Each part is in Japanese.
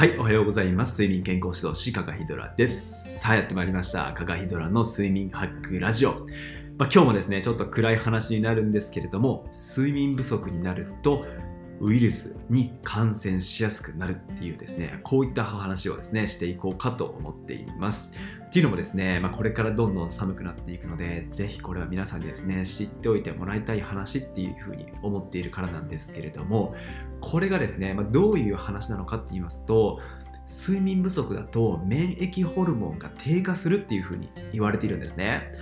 はい、おはようございます。睡眠健康指導士、加賀ヒドラです。さあ、やってまいりました。加賀ヒドラの睡眠ハックラジオ。まあ、今日もですね、ちょっと暗い話になるんですけれども、睡眠不足になると、ウイルスに感染しやすくなるっていうですね、こういった話をですね、していこうかと思っています。っていうのもですね、まあ、これからどんどん寒くなっていくので、ぜひこれは皆さんにですね、知っておいてもらいたい話っていうふうに思っているからなんですけれども、これがですね、まあ、どういう話なのかって言いますと、睡眠不足だと免疫ホルモンが低下するっていうふうに言われているんですね。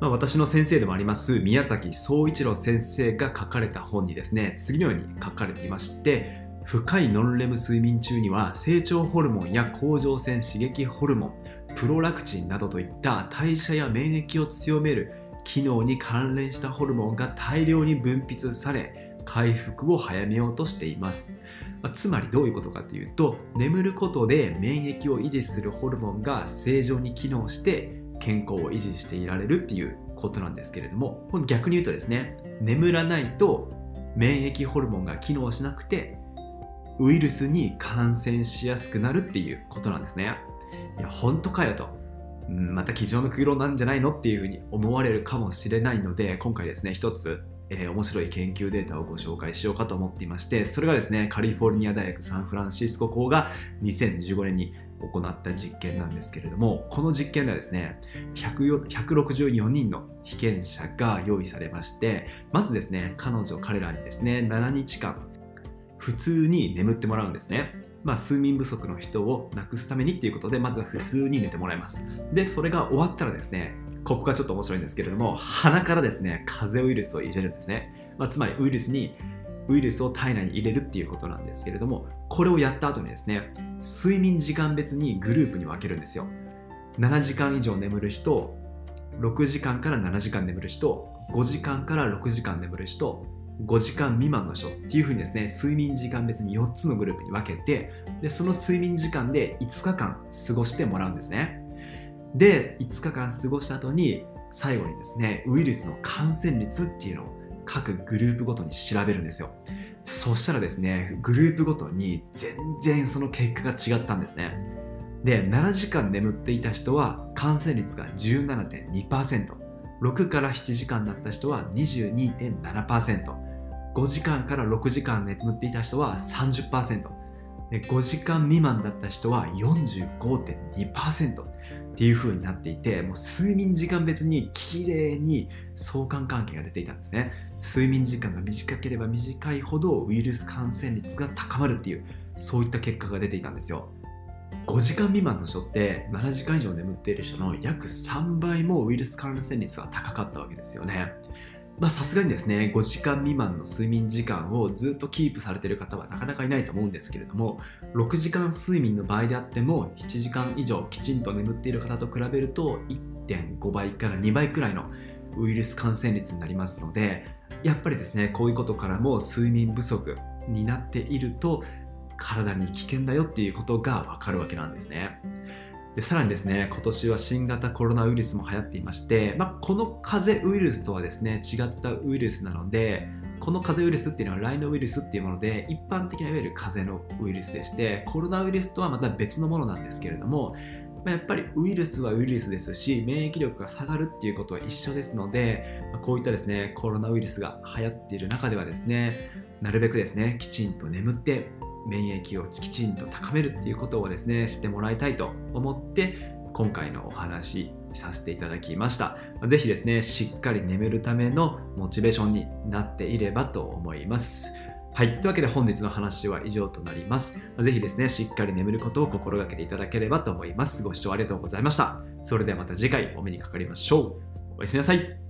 まあ、私の先生でもあります宮崎総一郎先生が書かれた本にですね次のように書かれていまして深いノンレム睡眠中には成長ホルモンや甲状腺刺激ホルモンプロラクチンなどといった代謝や免疫を強める機能に関連したホルモンが大量に分泌され回復を早めようとしています、まあ、つまりどういうことかというと眠ることで免疫を維持するホルモンが正常に機能して健康を維持していられるっていうことなんですけれども逆に言うとですね眠らないと免疫ホルモンが機能しなくてウイルスに感染しやすくなるっていうことなんですね。いや本当かよと。また机上の空論なんじゃないのっていうふうに思われるかもしれないので今回ですね一つえー、面白い研究データをご紹介しようかと思っていましてそれがですねカリフォルニア大学サンフランシスコ校が2015年に行った実験なんですけれどもこの実験ではですね164人の被験者が用意されましてまずですね彼女彼らにですね7日間普通に眠ってもらうんですね。まあ、睡眠不足の人をなくすためにっていうことでまずは普通に寝てもらいます。でそれが終わったらですねここがちょっと面白いんですけれども鼻からですね風邪ウイルスを入れるんですね、まあ、つまりウイルスにウイルスを体内に入れるっていうことなんですけれどもこれをやった後にですね睡眠時間別にグループに分けるんですよ。7時間以上眠る人6時間から7時間眠る人5時間から6時間眠る人5時間未満の人っていうふうにですね睡眠時間別に4つのグループに分けてでその睡眠時間で5日間過ごしてもらうんですね。で5日間過ごした後に最後にですねウイルスの感染率っていうのを各グループごとに調べるんですよ。そしたらですねグループごとに全然その結果が違ったんですね。で7時間眠っていた人は感染率が 17.2%6 から7時間だった人は22.7% 5時間から6時間眠っていた人は30% 5時間未満だった人は45.2%っていう風になっていてもう睡眠時間別に綺麗に相関関係が出ていたんですね。睡眠時間が短ければ短いほどウイルス感染率が高まるっていうそういった結果が出ていたんですよ。5時間未満の人って7時間以上眠っている人の約3倍もウイルス感染率は高かったわけですよね。まあさすがにですね5時間未満の睡眠時間をずっとキープされている方はなかなかいないと思うんですけれども6時間睡眠の場合であっても7時間以上きちんと眠っている方と比べると1.5倍から2倍くらいのウイルス感染率になりますのでやっぱりですねこういうことからも睡眠不足になっていると体に危険だよっていうことがわかるわけなんですね。でさらにですね今年は新型コロナウイルスも流行っていまして、まあ、この風邪ウイルスとはですね違ったウイルスなのでこの風邪ウイルスっていうのはライノウイルスっていうもので一般的ないわゆる風邪のウイルスでしてコロナウイルスとはまた別のものなんですけれどもまやっぱりウイルスはウイルスですし免疫力が下がるっていうことは一緒ですのでまこういったですねコロナウイルスが流行っている中ではですねなるべくですねきちんと眠って免疫をきちんと高めるっていうことをですねしてもらいたいと思って今回のお話させていただきました是非ですねしっかり眠るためのモチベーションになっていればと思いますはい。というわけで本日の話は以上となります。ぜひですね、しっかり眠ることを心がけていただければと思います。ご視聴ありがとうございました。それではまた次回お目にかかりましょう。おやすみなさい。